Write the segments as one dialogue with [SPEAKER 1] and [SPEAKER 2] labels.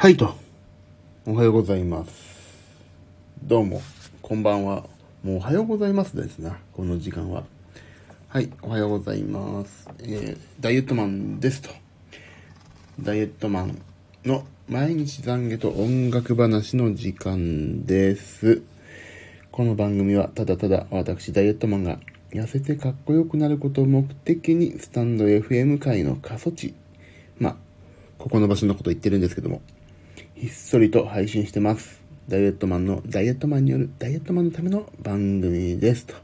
[SPEAKER 1] はいと。おはようございます。どうも、こんばんは。もうおはようございますですな、この時間は。はい、おはようございます。えー、ダイエットマンですと。ダイエットマンの毎日懺悔と音楽話の時間です。この番組はただただ私ダイエットマンが痩せてかっこよくなることを目的にスタンド FM 界の過疎地、まあ、ここの場所のこと言ってるんですけども、ひっそりと配信してます。ダイエットマンのダイエットマンによるダイエットマンのための番組ですと。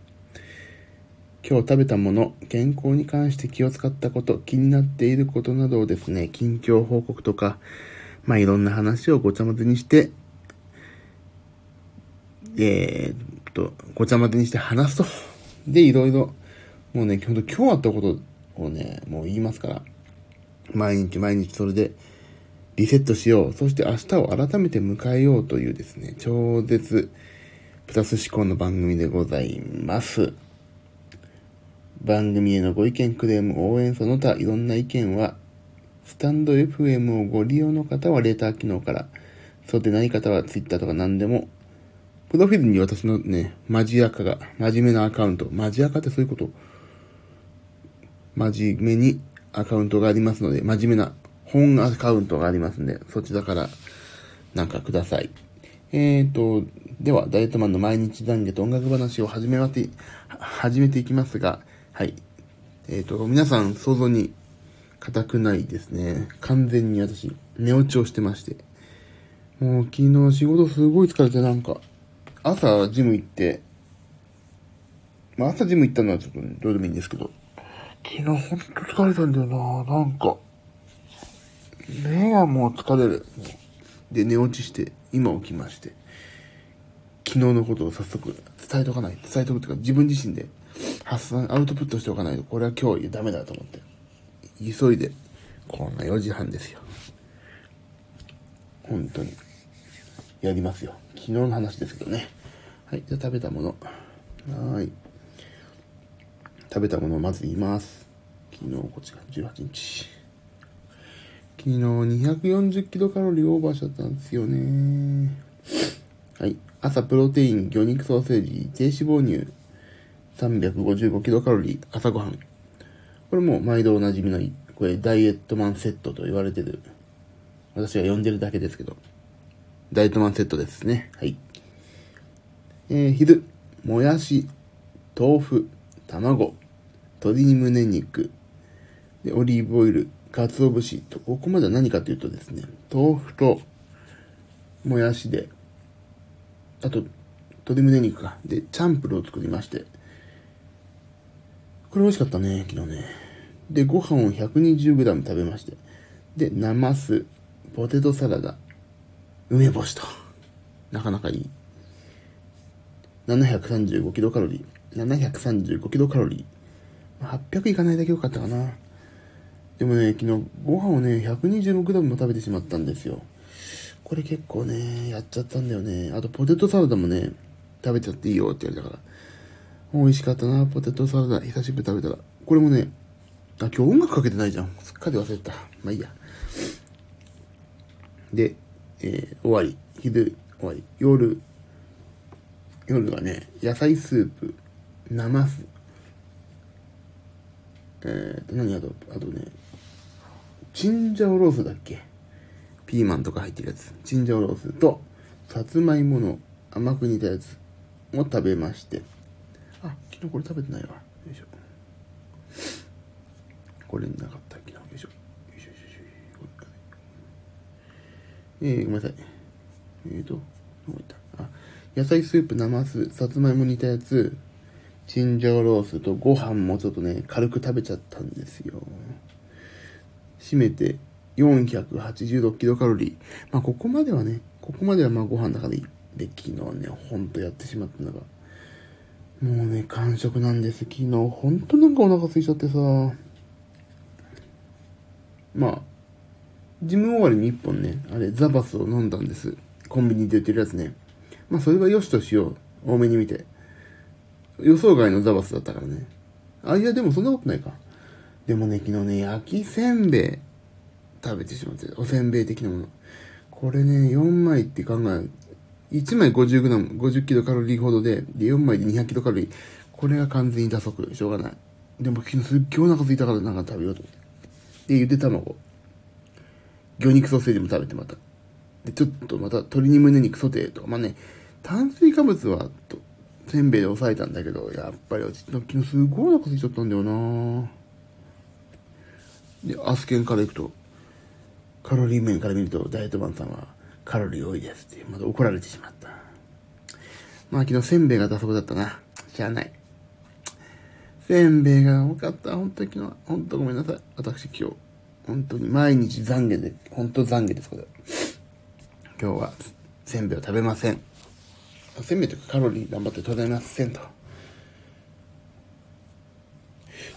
[SPEAKER 1] 今日食べたもの、健康に関して気を使ったこと、気になっていることなどをですね、近況報告とか、まあいろんな話をごちゃ混ぜにして、えー、っと、ごちゃ混ぜにして話すと。で、いろいろ、もうね、ほんと今日あったことをね、もう言いますから、毎日毎日それでリセットしよう。そして明日を改めて迎えようというですね、超絶プラス思考の番組でございます。番組へのご意見、クレーム、応援、その他いろんな意見は、スタンド FM をご利用の方はレーター機能から、そうでない方は Twitter とか何でも、プロフィールに私のね、マジアカが、真面目なアカウント、マジアカってそういうこと真面目にアカウントがありますので、真面目な本アカウントがありますんで、そちらからなんかください。えーと、では、ダイエットマンの毎日懺悔と音楽話を始めまて、始めていきますが、はい。えーと、皆さん想像に固くないですね。完全に私、寝落ちをしてまして。もう昨日仕事すごい疲れてなんか、朝ジム行って、まあ朝ジム行ったのはちょっとどうでもいいんですけど、昨日ほんと疲れたんだよななんか。目がもう疲れる。で、寝落ちして、今起きまして。昨日のことを早速伝えとかない。伝えとくというか、自分自身で発散、アウトプットしておかないと、これは今日ダメだと思って。急いで、こんな4時半ですよ。本当に。やりますよ。昨日の話ですけどね。はい、じゃあ食べたもの。はーい。食べたものをまず言います。昨日、こっちが18日。昨日240キロカロリーオーバーしちゃったんですよね。はい。朝プロテイン、魚肉ソーセージ、低脂肪乳、355キロカロリー、朝ごはん。これも毎度おなじみの、これダイエットマンセットと言われてる。私が呼んでるだけですけど。ダイエットマンセットですね。はい。えー、昼、もやし、豆腐、卵、鶏胸肉、で、オリーブオイル、鰹節と、ここまでは何かというとですね、豆腐と、もやしで、あと、鶏胸肉か。で、チャンプルを作りまして。これ美味しかったね、昨日ね。で、ご飯を 120g 食べまして。で、ナマス、ポテトサラダ、梅干しと。なかなかいい。735キロカロリー。735キロカロリー。800いかないだけ良かったかな。でもね、昨日ご飯をね、126g も食べてしまったんですよ。これ結構ね、やっちゃったんだよね。あとポテトサラダもね、食べちゃっていいよって言われたから。美味しかったな、ポテトサラダ。久しぶり食べたら。これもね、あ、今日音楽かけてないじゃん。すっかり忘れた。まあいいや。で、えー終わり。昼、終わり。夜、夜がね、野菜スープ、ナマス、えーと、何あと、あとね、チンジャオロースだっけ？ピーマンとか入ってるやつ。チンジャオロースと、さつまいもの甘く煮たやつを食べまして。あ、昨日これ食べてないわ。よいしょ。これなかった、昨日。よいしょ。よいしょよいしょよいしょ。えー、ごめんなさい。えーと、どこ行った？あ、野菜スープ、ナマス、さつまいも煮たやつ、チンジャオロースとご飯もちょっとね、軽く食べちゃったんですよ。締めて486キロカロリー。まあ、ここまではね、ここまではまあご飯だからいい。で、昨日ね、ほんとやってしまったのが、もうね、完食なんです。昨日、ほんとなんかお腹空いちゃってさ、まあ、ジム終わりに1本ね、あれ、ザバスを飲んだんです。コンビニで売ってるやつね。まあ、それは良しとしよう。多めに見て。予想外のザバスだったからね。あ、いや、でもそんなことないか。でもね、昨日ね、焼きせんべい食べてしまって、おせんべい的なもの。これね、4枚って考え、1枚 50g、50キロカロリーほどで、で、4枚で200キロカロリー。これが完全に打足。しょうがない。でも昨日すっげえお腹空いたからなんか食べようと思って。で、ゆで卵。魚肉ソーセージも食べてまた。で、ちょっとまた鶏に胸肉ソテーとか、まあね、炭水化物はと、せんべいで抑えたんだけど、やっぱり昨日すごいお腹空いちゃったんだよなぁで、アスケンから行くと、カロリー面から見ると、ダイエットマンさんはカロリー多いですって、まだ怒られてしまった。まあ昨日せんべいが出そこだったな。しゃあない。せんべいが多かった。本当に昨日は。本当ごめんなさい。私今日。本当に毎日懺悔で、本当懺悔です、これ。今日はせんべいを食べません。せんべいとかカロリー頑張って取れませんと。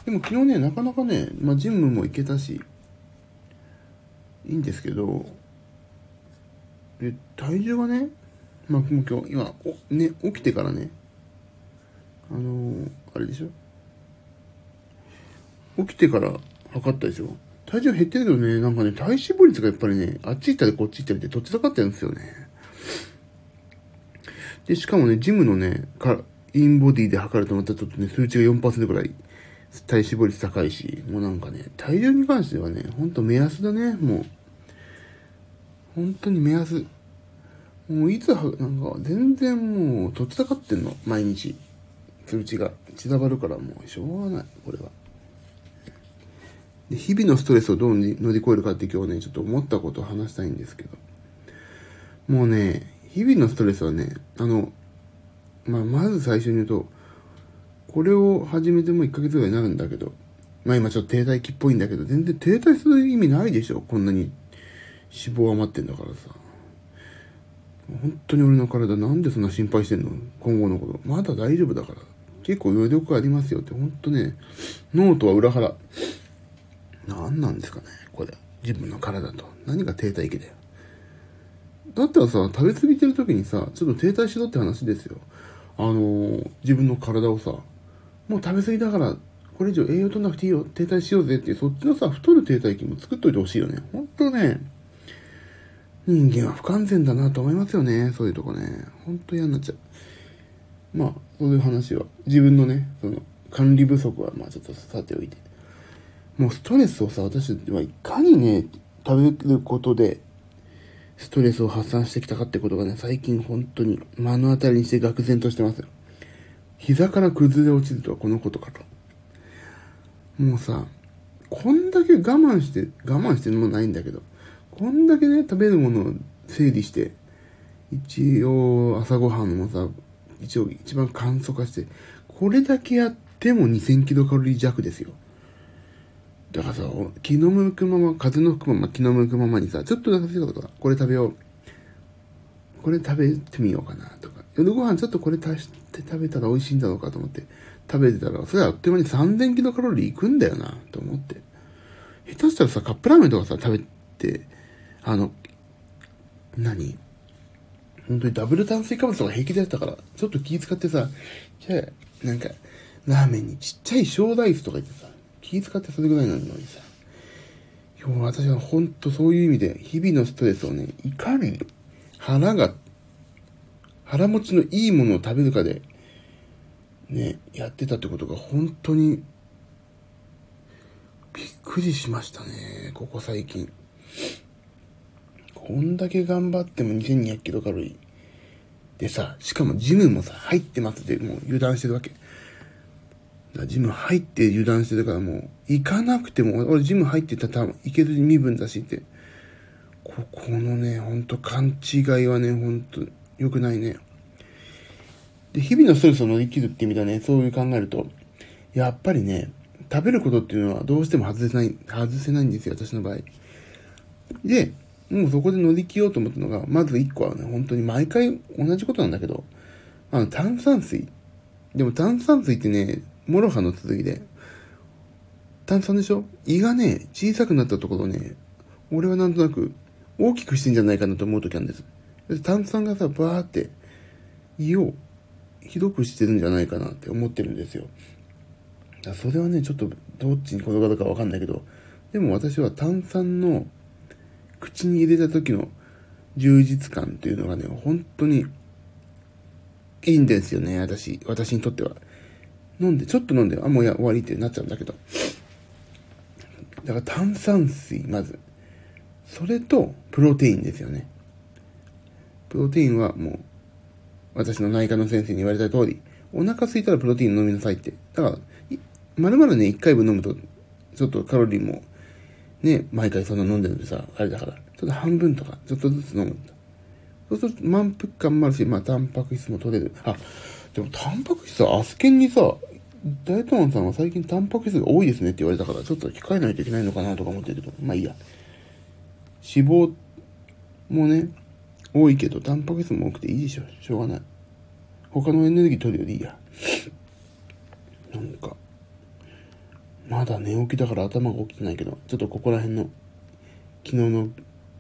[SPEAKER 1] でも昨日ね、なかなかね、まあジムも行けたし、いいんですけど、で、体重がね、まあもう今日、今、おね、起きてからね、あのー、あれでしょ？起きてから測ったでしょ？体重減ってるけどね、なんかね、体脂肪率がやっぱりね、あっち行ったりこっち行ったりでどっち下がってるんですよね。で、しかもね、ジムのね、かインボディで測るとまたちょっとね、数値が4%ぐらい体脂肪率高いし、もうなんかね、体重に関してはね、ほんと目安だね、もう。本当に目安。もういつは、なんか全然もう、とっちたかってんの、毎日。数値が。散らばるからもう、しょうがない、これは。で、日々のストレスをどう乗り越えるかって今日ね、ちょっと思ったことを話したいんですけど。もうね、日々のストレスはね、あの、まあ、まず最初に言うと、これを始めても1ヶ月ぐらいになるんだけど、まあ今ちょっと停滞期っぽいんだけど、全然停滞する意味ないでしょ。こんなに脂肪余ってんだからさ。本当に俺の体なんでそんな心配してんの？今後のこと。まだ大丈夫だから。結構余力ありますよって、本当ね、脳とは裏腹。何なんですかね、これ。自分の体と。何が停滞期だよ。だったらさ、食べ過ぎてる時にさ、ちょっと停滞しろって話ですよ。あのー、自分の体をさ、もう食べ過ぎだから、これ以上栄養取らなくていいよ、停滞しようぜっていう、そっちのさ、太る停滞期も作っといてほしいよね。ほんとね、人間は不完全だなと思いますよね。そういうとこね。ほんと嫌になっちゃう。まあ、そういう話は、自分のね、その、管理不足は、まあちょっとさておいて。もうストレスをさ、私はいかにね、食べることで、ストレスを発散してきたかってことがね、最近本当に目の当たりにして愕然としてますよ。膝から崩れ落ちるとはこのことかと。もうさ、こんだけ我慢して、我慢してるもないんだけど、こんだけね、食べるものを整理して、一応朝ごはんもさ、一応一番簡素化して、これだけやっても2000キロカロリー弱ですよ。だからさ、気の向くまま、風の吹くまま、気の向くままにさ、ちょっとお腹すいたとか、これ食べよう。これ食べてみようかなとか。夜ご飯ちょっとこれ足してって食べたら美味しいんだろうかと思って食べてたら、それはあっという間に3000キロカロリーいくんだよな、と思って。下手したらさ、カップラーメンとかさ、食べて、あの、何？本当にダブル炭水化物とか平気でやったから、ちょっと気使ってさ、じゃあ、なんか、ラーメンにちっちゃい小ライスとか言ってさ、気遣ってそれぐらいなのにさ、今日私はほんとそういう意味で、日々のストレスをね、いかに腹が、腹持ちのいいものを食べるかで、ね、やってたってことが本当に、びっくりしましたね、ここ最近。こんだけ頑張っても2200キロカロリー。でさ、しかもジムもさ、入ってますって、もう油断してるわけ。だジム入って油断してたからもう、行かなくても、俺ジム入ってたら多分行ける身分だしって。ここのね、ほんと勘違いはね、ほんと良くないね。で、日々のストレスを乗り切るって意味ではね、そういう考えると、やっぱりね、食べることっていうのはどうしても外せない、外せないんですよ、私の場合。で、もうそこで乗り切ろうと思ったのが、まず1個はね、本当に毎回同じことなんだけど、あの、炭酸水。でも炭酸水ってね、モロハの続きで、炭酸でしょ？胃がね、小さくなったところね、俺はなんとなく大きくしてんじゃないかなと思う時あるんです。炭酸がさ、バーって胃をひどくしてるんじゃないかなって思ってるんですよ。それはね、ちょっとどっちに転がるかわかんないけど、でも私は炭酸の口に入れた時の充実感っていうのがね、本当にいいんですよね、私、私にとっては。飲んで、ちょっと飲んで、あ、もうや終わりってなっちゃうんだけど。だから炭酸水、まず。それと、プロテインですよね。プロテインはもう、私の内科の先生に言われた通り、お腹空いたらプロテイン飲みなさいって。だから、まるまるね、1回分飲むと、ちょっとカロリーも、ね、毎回そんな飲んでるんでさ、あれだから、ちょっと半分とか、ちょっとずつ飲むんだ。そうすると満腹感もあるし、まあ、タンパク質も取れる。あ、でもタンパク質はアスケンにさ、ダイエットマンさんは最近タンパク質が多いですねって言われたから、ちょっと控えないといけないのかなとか思ってるけど、まあいいや。脂肪もね、多いけど、タンパク質も多くていいでしょ。しょうがない。他のエネルギー取るよりいいや。なんか、まだ寝起きだから頭が起きてないけど、ちょっとここら辺の、昨日の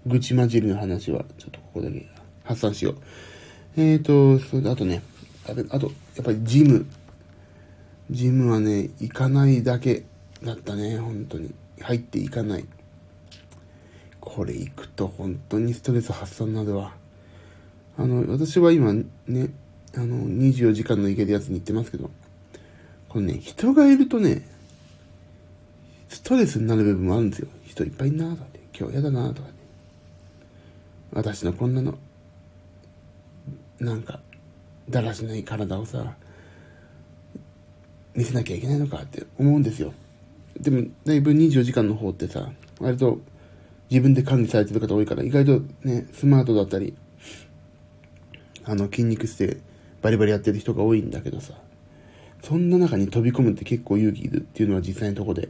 [SPEAKER 1] 愚痴混じりの話は、ちょっとここだけ発散しよう。えーと、それであとね、ああと、やっぱりジム。ジムはね、行かないだけだったね、本当に。入っていかない。これ行くと本当にストレス発散になるわ。あの、私は今ね、あの、24時間の行けるやつに行ってますけど、これね、人がいるとね、ストレスになる部分もあるんですよ。人いっぱいいんなとかって、今日嫌だなとかね。私のこんなの、なんか、だらしない体をさ、見せなきゃいけないのかって思うんですよ。でも、だいぶ24時間の方ってさ、割と自分で管理されてる方多いから、意外とね、スマートだったり、あの、筋肉質でバリバリやってる人が多いんだけどさ、そんな中に飛び込むって結構勇気いるっていうのは実際のとこで。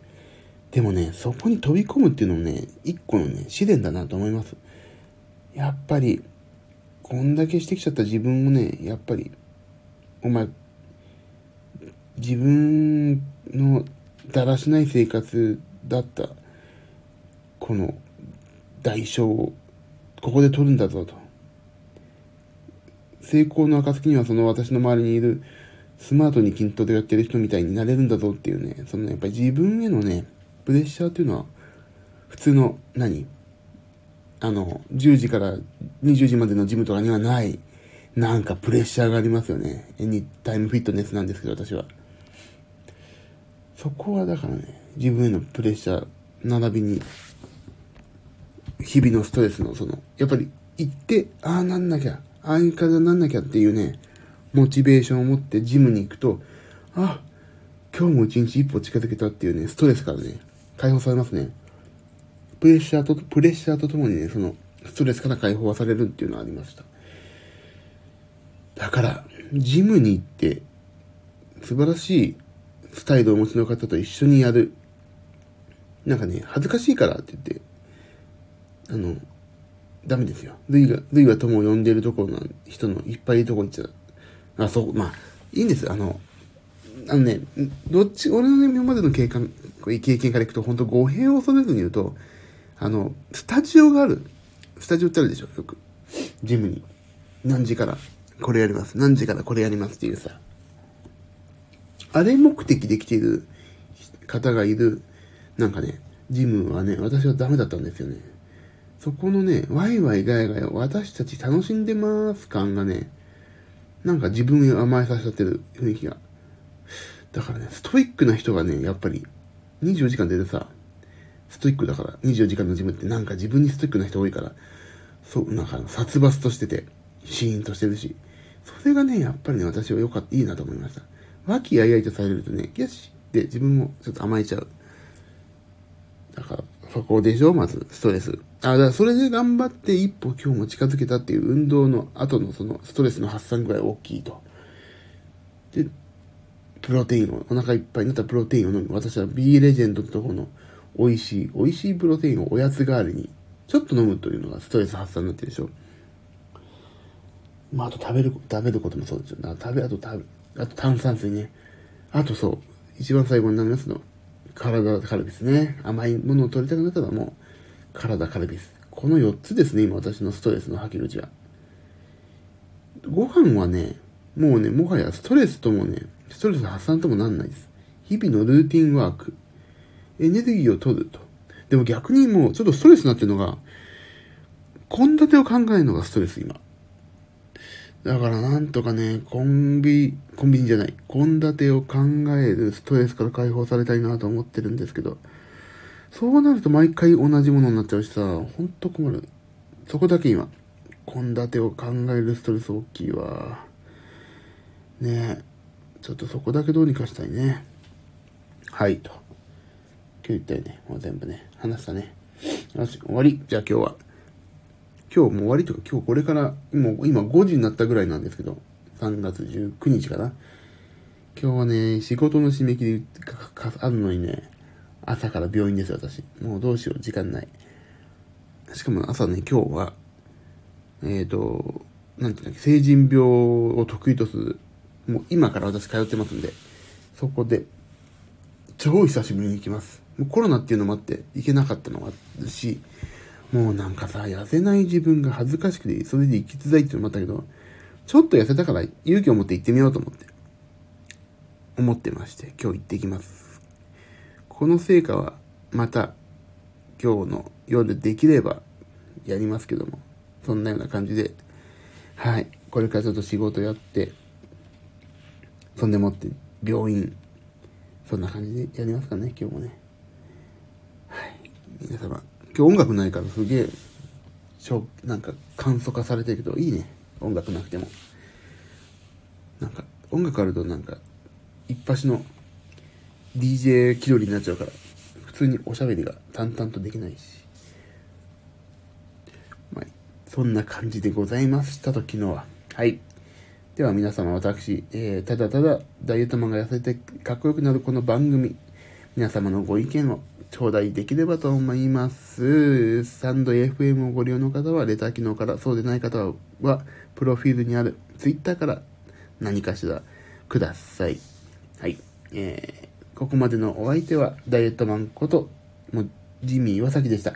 [SPEAKER 1] でもね、そこに飛び込むっていうのもね、一個のね、試練だなと思います。やっぱり、こんだけしてきちゃった自分をね、やっぱり、お前、自分のだらしない生活だった、この代償を、ここで取るんだぞと。成功の暁にはその私の周りにいるスマートに筋トレやってる人みたいになれるんだぞっていうね、そのやっぱり自分へのね、プレッシャーっていうのは、普通の何、あの、10時から20時までのジムとかにはない、なんかプレッシャーがありますよね。エニタイムフィットネスなんですけど、私は。そこはだからね、自分へのプレッシャー、並びに、日々のストレスのその、やっぱり行って、ああなんなきゃ、ああいう体になんなきゃっていうね、モチベーションを持ってジムに行くと、あ、今日も一日一歩近づけたっていうね、ストレスからね、解放されますね。プレッシャーと、プレッシャーとともにね、その、ストレスから解放されるっていうのはありました。だから、ジムに行って、素晴らしいスタイルをお持ちの方と一緒にやる。なんかね、恥ずかしいからって言って、あの、ダメですよ。ルイが、ルイは友を呼んでるところの人のいっぱいいるとこ行っちゃう。あ、そう、まあ、いいんです。あの、あのね、どっち、俺の、今までの経験、経験からいくと、本当語弊を恐れずに言うと、あの、スタジオがある。スタジオってあるでしょ、よく。ジムに。何時から？これやります。何時から？これやりますっていうさ。あれ目的で来ている方がいる、なんかね、ジムはね、私はダメだったんですよね。そこのね、ワイワイガヤガヤ、私たち楽しんでます感がね、なんか自分に甘えさせちゃってる雰囲気が。だからね、ストイックな人がね、やっぱり、24時間出てさ、ストイックだから、24時間のジムってなんか自分にストイックな人多いから、そう、なんか殺伐としてて、シーンとしてるし、それがね、やっぱりね、私は良かった、いいなと思いました。和気あいあいとされるとね、よしって自分もちょっと甘えちゃう。だから、そこでしょ？まず、ストレス。あ、だからそれで頑張って一歩今日も近づけたっていう運動の後のそのストレスの発散ぐらい大きいと。で、プロテインを、お腹いっぱいになったプロテインを飲む。私は B レジェンドってとこの美味しい、美味しいプロテインをおやつ代わりにちょっと飲むというのがストレス発散になってるでしょ。まあ、あと食べる、食べることもそうですよ。食べ、あと食べ、あと炭酸水ね。あとそう、一番最後になりますの。体カルビスね。甘いものを取りたくなったらもう、体カルビス。この4つですね、今私のストレスの吐き口は。ご飯はね、もうね、もはやストレスともね、ストレス発散ともなんないです。日々のルーティンワーク。エネルギーを取ると。でも逆にもう、ちょっとストレスになってるのが、献立を考えるのがストレス、今。だからなんとかね、コンビ、コンビニじゃない、献立を考えるストレスから解放されたいなと思ってるんですけど、そうなると毎回同じものになっちゃうしさ、ほんと困る。そこだけ今、献立を考えるストレス大きいわ。ねえ、ちょっとそこだけどうにかしたいね。はい、と。今日言ったよね。もう全部ね、話したね。よし、終わり。じゃあ今日は。今日もう終わりとか、今日これから、もう今5時になったぐらいなんですけど、3月19日かな。今日はね、仕事の締め切りがあるのにね、朝から病院ですよ、私。もうどうしよう、時間ない。しかも朝ね、今日は、えっ、ー、と、なんていうんだっけ、成人病を得意とする、もう今から私通ってますんで、そこで、超久しぶりに行きます。もうコロナっていうのもあって行けなかったのもあるし、もうなんかさ、痩せない自分が恥ずかしくて、それで生きづらいっていうのもあったけど、ちょっと痩せたから勇気を持って行ってみようと思って、思ってまして、今日行ってきます。この成果は、また、今日の夜できればやりますけども、そんなような感じで、はい、これからちょっと仕事やって、そんでもって病院、そんな感じでやりますかね、今日もね。はい、皆様、今日音楽ないからすげえ、しょなんか簡素化されてるけど、いいね。音楽なくても。なんか、音楽あるとなんか、一発の DJ 気取りになっちゃうから、普通におしゃべりが淡々とできないし。まあ、そんな感じでございましたと、昨日は。はい。では皆様、私、えー、ただただダイエットマンが痩せてかっこよくなるこの番組、皆様のご意見を頂戴できればと思います。サンド FM をご利用の方はレター機能から、そうでない方は、プロフィールにある Twitter から何かしらください。はい。えー、ここまでのお相手は、ダイエットマンこと、もう、ジミー岩崎でした。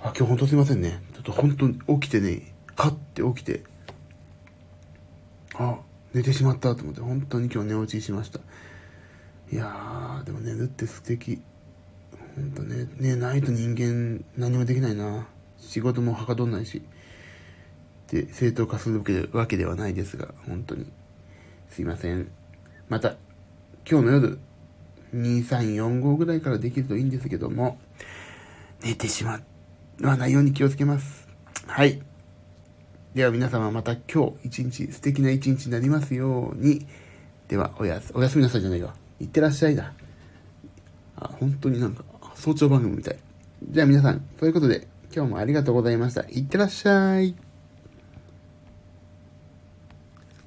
[SPEAKER 1] あ、今日ほんとすいませんね。ちょっと本当に起きてね、カッて起きて、あ、寝てしまったと思って、本当に今日寝落ちしました。いやー、でも寝るって素敵。ほんとね、ねないと人間何もできないな。仕事もはかどんないし。で、正当化するわけではないですが、本当に。すいません。また、今日の夜、2345ぐらいからできるといいんですけども、寝てしまわないように気をつけます。はい。では皆様また今日一日素敵な一日になりますように。ではおやす、おやすみなさいじゃないわ。いってらっしゃいだ。あ、本当になんか、早朝番組みたい。じゃあ皆さん、ということで、今日もありがとうございました。いってらっしゃい。